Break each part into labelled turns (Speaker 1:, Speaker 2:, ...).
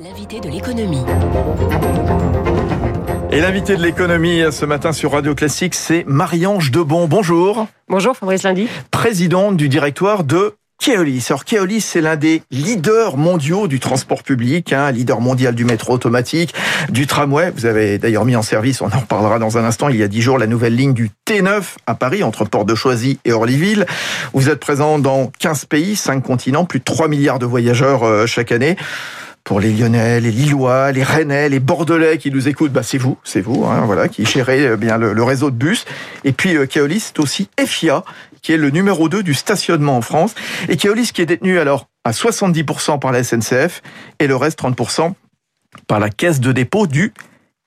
Speaker 1: L'invité de l'économie.
Speaker 2: Et l'invité de l'économie ce matin sur Radio Classique, c'est Marie-Ange Debon. Bonjour.
Speaker 3: Bonjour Fabrice Lundi.
Speaker 2: Présidente du directoire de Keolis. Alors Keolis, c'est l'un des leaders mondiaux du transport public, hein, leader mondial du métro automatique, du tramway. Vous avez d'ailleurs mis en service, on en reparlera dans un instant, il y a dix jours, la nouvelle ligne du T9 à Paris, entre Port de Choisy et Orlyville. Vous êtes présent dans 15 pays, 5 continents, plus de 3 milliards de voyageurs euh, chaque année pour les Lyonnais, les Lillois, les Rennais, les Bordelais qui nous écoutent, bah c'est vous, c'est vous, hein, voilà, qui gérez euh, bien le, réseau de bus. Et puis euh, Keolis, c'est aussi EFIA, qui est le numéro 2 du stationnement en France. Et Keolis qui est détenu alors à 70% par la SNCF et le reste 30% par la caisse de dépôt du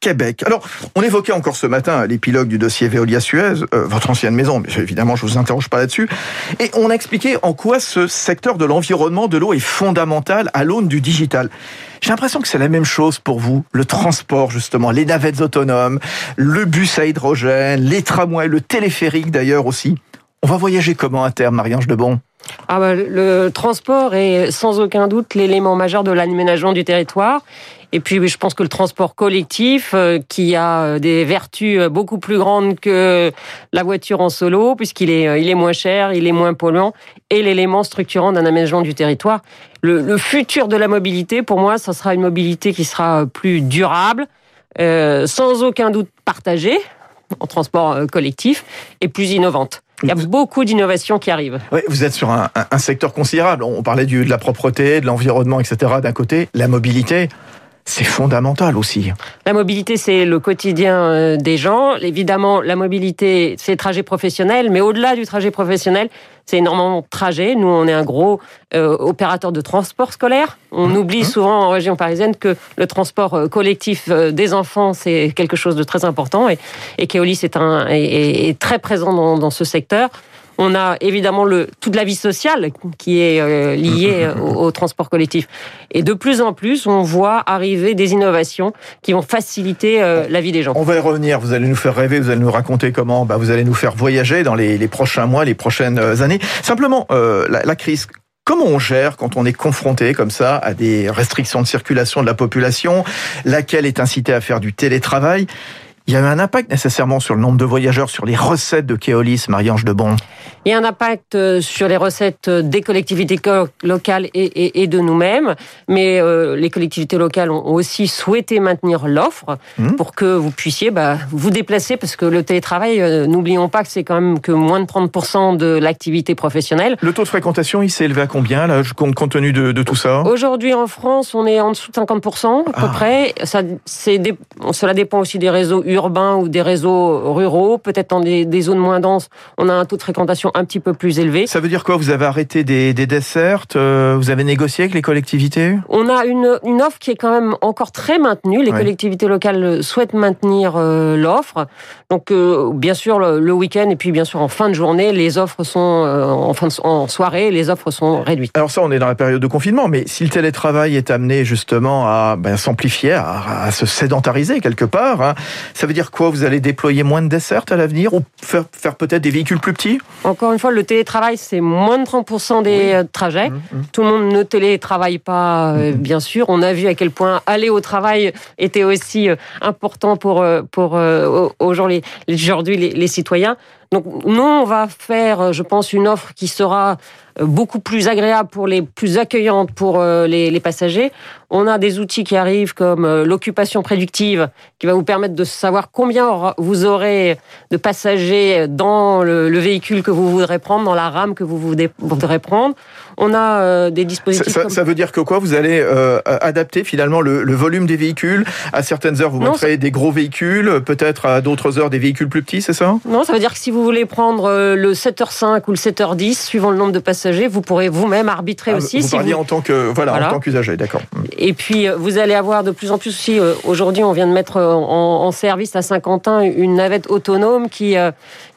Speaker 2: Québec. Alors, on évoquait encore ce matin l'épilogue du dossier Veolia-Suez, euh, votre ancienne maison, mais évidemment, je vous interroge pas là-dessus. Et on a expliqué en quoi ce secteur de l'environnement de l'eau est fondamental à l'aune du digital. J'ai l'impression que c'est la même chose pour vous, le transport justement, les navettes autonomes, le bus à hydrogène, les tramways, le téléphérique d'ailleurs aussi. On va voyager comment à terme, Marie-Ange Debon?
Speaker 3: Ah bah, le transport est sans aucun doute l'élément majeur de l'aménagement du territoire. Et puis, je pense que le transport collectif, euh, qui a euh, des vertus euh, beaucoup plus grandes que la voiture en solo, puisqu'il est, il est moins cher, il est moins polluant, et l'élément structurant d'un aménagement du territoire. Le, futur de la mobilité, pour moi, ça sera une mobilité qui sera plus durable, sans aucun doute partagée en transport collectif, et plus innovante. Il y a beaucoup d'innovations qui arrivent.
Speaker 2: Vous êtes sur un, secteur considérable. On parlait de la propreté, de l'environnement, etc. D'un côté, la mobilité c'est fondamental aussi.
Speaker 3: La mobilité, c'est le quotidien euh, des gens. Évidemment, la mobilité, c'est le trajet professionnel, mais au-delà du trajet professionnel, c'est énormément de trajets. Nous, on est un gros euh, opérateur de transport scolaire. On mmh. oublie mmh. souvent en région parisienne que le transport euh, collectif des enfants, c'est quelque chose de très important. Et, et Keolis est, un, est, très présent dans, dans ce secteur. On a évidemment le, toute la vie sociale qui est euh, liée au, transport collectif. Et de plus en plus, on voit arriver des innovations qui vont faciliter euh, la vie des gens.
Speaker 2: On va y revenir. Vous allez nous faire rêver. Vous allez nous raconter comment bah, vous allez nous faire voyager dans les, prochains mois, les prochaines années. Simplement, euh, la, la crise. Comment on gère quand on est confronté comme ça à des restrictions de circulation de la population, laquelle est incitée à faire du télétravail? Il y a eu un impact nécessairement sur le nombre de voyageurs, sur les recettes de Keolis, Marie-Ange Debon
Speaker 3: Il y a un impact euh, sur les recettes euh, des collectivités locales et, de nous-mêmes, mais euh, les collectivités locales ont aussi souhaité maintenir l'offre mmh. pour que vous puissiez bah, vous déplacer, parce que le télétravail, n'oublions pas que c'est quand même que moins de 30% de l'activité professionnelle.
Speaker 2: Le taux de fréquentation, il s'est élevé à combien, là, compte tenu de, tout ça?
Speaker 3: Aujourd'hui, en France, on est en dessous de 50% à peu ah. près. Ça, cela dépend aussi des réseaux urbains ou des réseaux ruraux, peut-être dans des, zones moins denses, on a un taux de fréquentation un petit peu plus élevé.
Speaker 2: Ça veut dire quoi? Vous avez arrêté des, dessertes euh, Vous avez négocié avec les collectivités?
Speaker 3: On a une, une, offre qui est quand même encore très maintenue. Les collectivités locales souhaitent maintenir euh, l'offre. Donc, euh, bien sûr, le, week-end et puis bien sûr en fin de journée, les offres sont en fin de, en soirée, les offres sont réduites.
Speaker 2: Alors ça, on est dans la période de confinement, mais si le télétravail est amené justement à ben, s'amplifier, à, se sédentariser quelque part, hein, ça veut dire quoi? Vous allez déployer moins de dessertes à l'avenir ou faire, faire peut-être des véhicules plus petits?
Speaker 3: Encore une fois, le télétravail, c'est moins de 30% des euh, trajets. Mmh, mmh. Tout le monde ne télétravaille pas, euh, mmh. bien sûr. On a vu à quel point aller au travail était aussi euh, important pour, pour aujourd'hui les, les citoyens. Donc nous, on va faire, je pense, une offre qui sera beaucoup plus agréable pour les plus accueillantes pour euh, les, passagers. On a des outils qui arrivent comme euh, l'occupation prédictive qui va vous permettre de savoir combien vous aurez de passagers dans le, véhicule que vous voudrez prendre, dans la rame que vous voudrez prendre. On a euh, des dispositifs.
Speaker 2: Ça, veut dire que quoi? Vous allez adapter finalement le, volume des véhicules. À certaines heures, vous montrez des gros véhicules, peut-être à d'autres heures des véhicules plus petits, c'est ça?
Speaker 3: Non, ça veut dire que si vous voulez prendre le 7h5 ou le 7h10, suivant le nombre de passagers, vous pourrez vous-même arbitrer ah, aussi.
Speaker 2: Vous parliez en tant que voilà, en tant qu'usager, d'accord.
Speaker 3: Et puis euh, vous allez avoir de plus en plus aussi. Euh, aujourd'hui, on vient de mettre euh, en, service à Saint-Quentin une navette autonome qui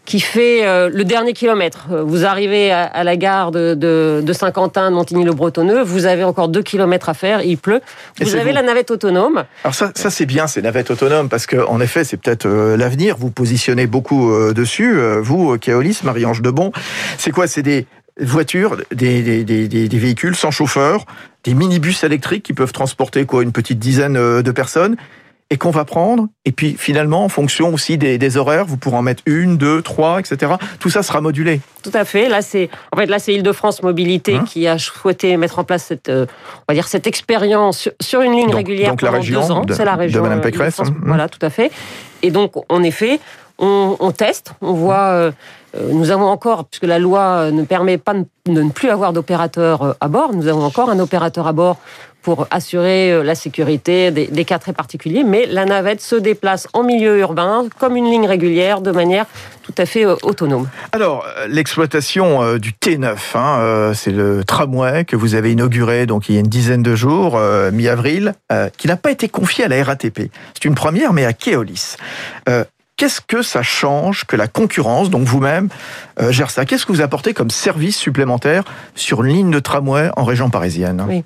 Speaker 3: qui fait le dernier kilomètre. Vous arrivez à, la gare de, de, Saint-Quentin, de Montigny-le-Bretonneux, vous avez encore deux kilomètres à faire, il pleut. Vous avez la navette autonome.
Speaker 2: Alors ça, ça c'est bien, ces navettes autonomes, parce que en effet, c'est peut-être l'avenir. Vous positionnez beaucoup dessus. vous, Keolis, Marie-Ange Debon, c'est quoi? C'est des voitures, des, des, des, véhicules sans chauffeur, des minibus électriques qui peuvent transporter quoi une petite dizaine euh, de personnes et qu'on va prendre. Et puis finalement, en fonction aussi des, des, horaires, vous pourrez en mettre une, deux, trois, etc. Tout ça sera modulé.
Speaker 3: Tout à fait. Là, c'est en fait là, c'est Île-de-France Mobilité hein qui a souhaité mettre en place cette, euh, on va dire cette expérience sur une ligne régulière
Speaker 2: donc pendant la région deux ans.
Speaker 3: C'est la région
Speaker 2: de Madame Pécresse. Hein.
Speaker 3: Voilà, tout à fait. Et donc, en effet, on, teste, on voit. Euh, euh, nous avons encore, puisque la loi ne permet pas de ne plus avoir d'opérateur à bord, nous avons encore un opérateur à bord pour assurer euh, la sécurité des, cas très particuliers, mais la navette se déplace en milieu urbain comme une ligne régulière de manière tout à fait euh, autonome.
Speaker 2: Alors, euh, l'exploitation du T9, hein, c'est le tramway que vous avez inauguré donc il y a une dizaine de jours, mi-avril, qui n'a pas été confié à la RATP. C'est une première, mais à Keolis. Qu'est-ce que ça change que la concurrence, donc vous-même, gère ça Qu'est-ce que vous apportez comme service supplémentaire sur une ligne de tramway en région parisienne?
Speaker 3: Oui.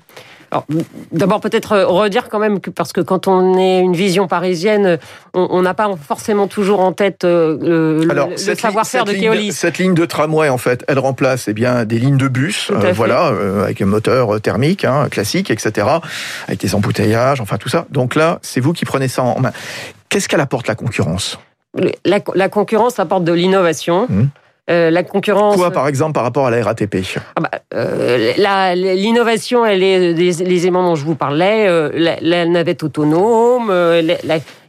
Speaker 3: D'abord, peut-être euh, redire quand même que parce que quand on est une vision parisienne, on n'a pas forcément toujours en tête euh, le, savoir-faire de Keolis.
Speaker 2: Cette ligne de tramway, en fait, elle remplace eh bien des lignes de bus, euh, voilà, avec un moteur thermique, hein, classique, etc., avec des embouteillages, enfin tout ça. Donc là, c'est vous qui prenez ça en main. Qu'est-ce qu'elle apporte la concurrence?
Speaker 3: La, concurrence apporte de l'innovation. Mmh.
Speaker 2: Euh, la concurrence. Quoi, par exemple, par rapport à la RATP
Speaker 3: ah bah, euh, L'innovation, elle est des, les éléments dont je vous parlais, euh, la, navette autonome. Euh,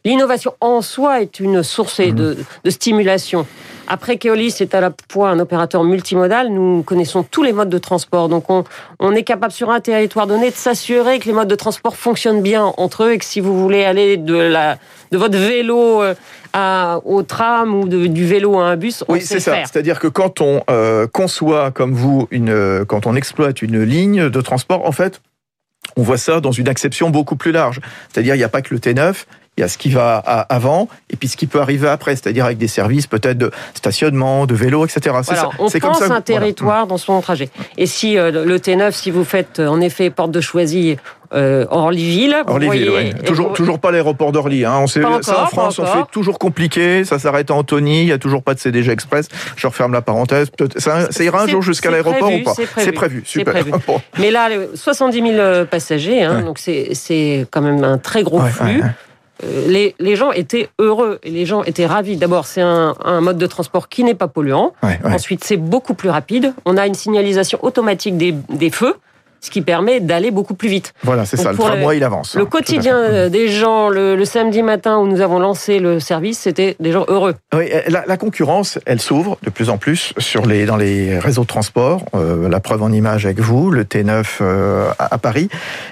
Speaker 3: l'innovation en soi est une source mmh. de, de, stimulation. Après, Keolis est à la fois un opérateur multimodal. Nous connaissons tous les modes de transport. Donc, on, on est capable, sur un territoire donné, de s'assurer que les modes de transport fonctionnent bien entre eux et que si vous voulez aller de, la, de votre vélo au tram ou du vélo à un bus,
Speaker 2: on oui, c'est ça. C'est-à-dire que quand on euh, conçoit, comme vous, une, euh, quand on exploite une ligne de transport, en fait, on voit ça dans une acception beaucoup plus large. C'est-à-dire, il n'y a pas que le T9, il y a ce qui va avant et puis ce qui peut arriver après, c'est-à-dire avec des services peut-être de stationnement, de vélo, etc.
Speaker 3: Voilà, on pense comme ça, un territoire dans son trajet. Et si euh, le T9, si vous faites en effet porte de Choisy euh, Orlyville.
Speaker 2: Orlyville, oui. Toujours, toujours pas l'aéroport d'Orly. Hein. On sait, ça en France, on fait toujours compliqué. Ça s'arrête à Antony. Il y a toujours pas de CDG Express. Je referme la parenthèse. Ça, ça ira un jour jusqu'à l'aéroport ou pas?
Speaker 3: C'est prévu. Super. Mais là, 70 000 euh, passagers. Hein, Donc c'est quand même un très gros flux. Euh, les, les, gens étaient heureux et les gens étaient ravis. D'abord, c'est un, un, mode de transport qui n'est pas polluant. Ensuite, c'est beaucoup plus rapide. On a une signalisation automatique des, des feux ce qui permet d'aller beaucoup plus vite.
Speaker 2: Voilà, c'est ça, le tramway, il avance.
Speaker 3: Le hein, quotidien des gens, le, samedi matin où nous avons lancé le service, c'était des gens heureux.
Speaker 2: Oui, la, concurrence, elle s'ouvre de plus en plus sur les, dans les réseaux de transport. Euh, la preuve en image avec vous, le T9 euh, à, Paris.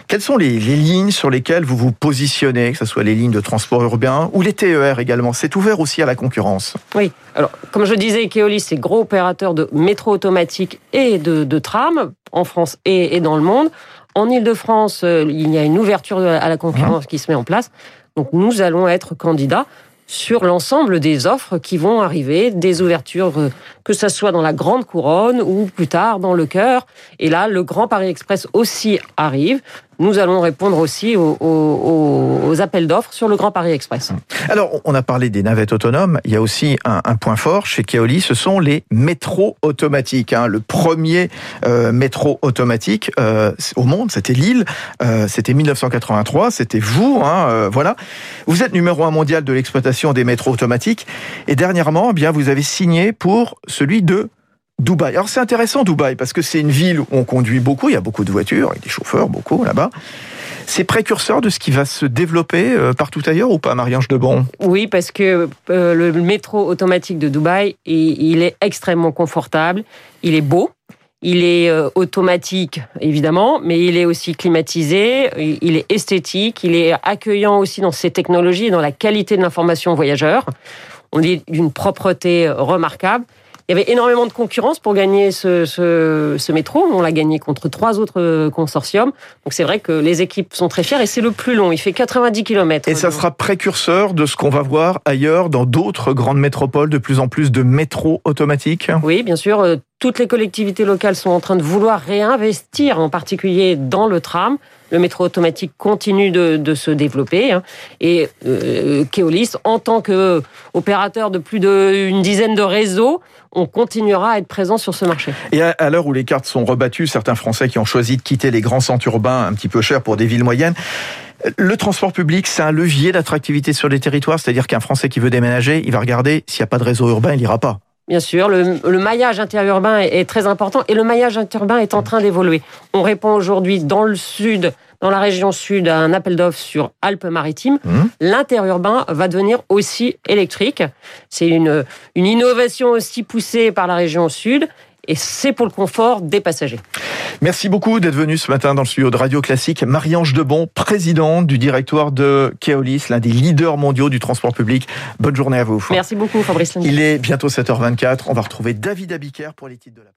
Speaker 2: Quelles sont les, les, lignes sur lesquelles vous vous positionnez, que ce soit les lignes de transport urbain ou les TER également? C'est ouvert aussi à la concurrence.
Speaker 3: Oui, alors comme je disais, Keolis, c'est gros opérateur de métro automatique et de, de tram en France et, dans le monde. En Ile-de-France, euh, il y a une ouverture à la concurrence qui se met en place. Donc nous allons être candidats sur l'ensemble des offres qui vont arriver, des ouvertures, euh, que ce soit dans la grande couronne ou plus tard dans le cœur. Et là, le Grand Paris Express aussi arrive nous allons répondre aussi aux, appels d'offres sur le Grand Paris Express.
Speaker 2: Alors, on a parlé des navettes autonomes. Il y a aussi un, point fort chez Keoli, ce sont les métros automatiques. Hein. Le premier euh, métro automatique euh, au monde, c'était Lille. Euh, c'était 1983. C'était vous. Hein, voilà. Vous êtes numéro un mondial de l'exploitation des métros automatiques. Et dernièrement, eh bien, vous avez signé pour celui de Dubaï. Alors c'est intéressant Dubaï parce que c'est une ville où on conduit beaucoup, il y a beaucoup de voitures, et des chauffeurs beaucoup là-bas. C'est précurseur de ce qui va se développer euh, partout ailleurs ou pas, Marie-Ange Debon?
Speaker 3: Oui, parce que euh, le métro automatique de Dubaï, il est extrêmement confortable, il est beau, il est euh, automatique, évidemment, mais il est aussi climatisé, il est esthétique, il est accueillant aussi dans ses technologies et dans la qualité de l'information voyageur. On est d'une propreté remarquable. Il y avait énormément de concurrence pour gagner ce, ce, métro. On l'a gagné contre trois autres euh, consortiums. Donc c'est vrai que les équipes sont très fières et c'est le plus long. Il fait 90 km.
Speaker 2: Et ça sera précurseur de ce qu'on va voir ailleurs dans d'autres grandes métropoles, de plus en plus de métros automatiques?
Speaker 3: Oui, bien sûr. Euh, toutes les collectivités locales sont en train de vouloir réinvestir, en particulier dans le tram. Le métro automatique continue de, se développer. Hein. Et euh, Keolis, en tant qu'opérateur de plus d'une dizaine de réseaux, on continuera à être présent sur ce marché.
Speaker 2: Et à, l'heure où les cartes sont rebattues, certains Français qui ont choisi de quitter les grands centres urbains un petit peu chers pour des villes moyennes, le transport public, c'est un levier d'attractivité sur les territoires, c'est-à-dire qu'un Français qui veut déménager, il va regarder s'il n'y a pas de réseau urbain, il n'ira pas.
Speaker 3: Bien sûr, le, maillage interurbain est, très important et le maillage interurbain est en train d'évoluer. On répond aujourd'hui dans le sud, dans la région sud, à un appel d'offres sur Alpes-Maritimes. Mmh. L'interurbain va devenir aussi électrique. C'est une, une innovation aussi poussée par la région sud et c'est pour le confort des passagers.
Speaker 2: Merci beaucoup d'être venu ce matin dans le studio de Radio Classique. Marie-Ange Debon, présidente du directoire de Keolis, l'un des leaders mondiaux du transport public. Bonne journée à vous.
Speaker 3: Merci beaucoup Fabrice.
Speaker 2: Il est bientôt 7h24. On va retrouver David Abiker pour les titres de la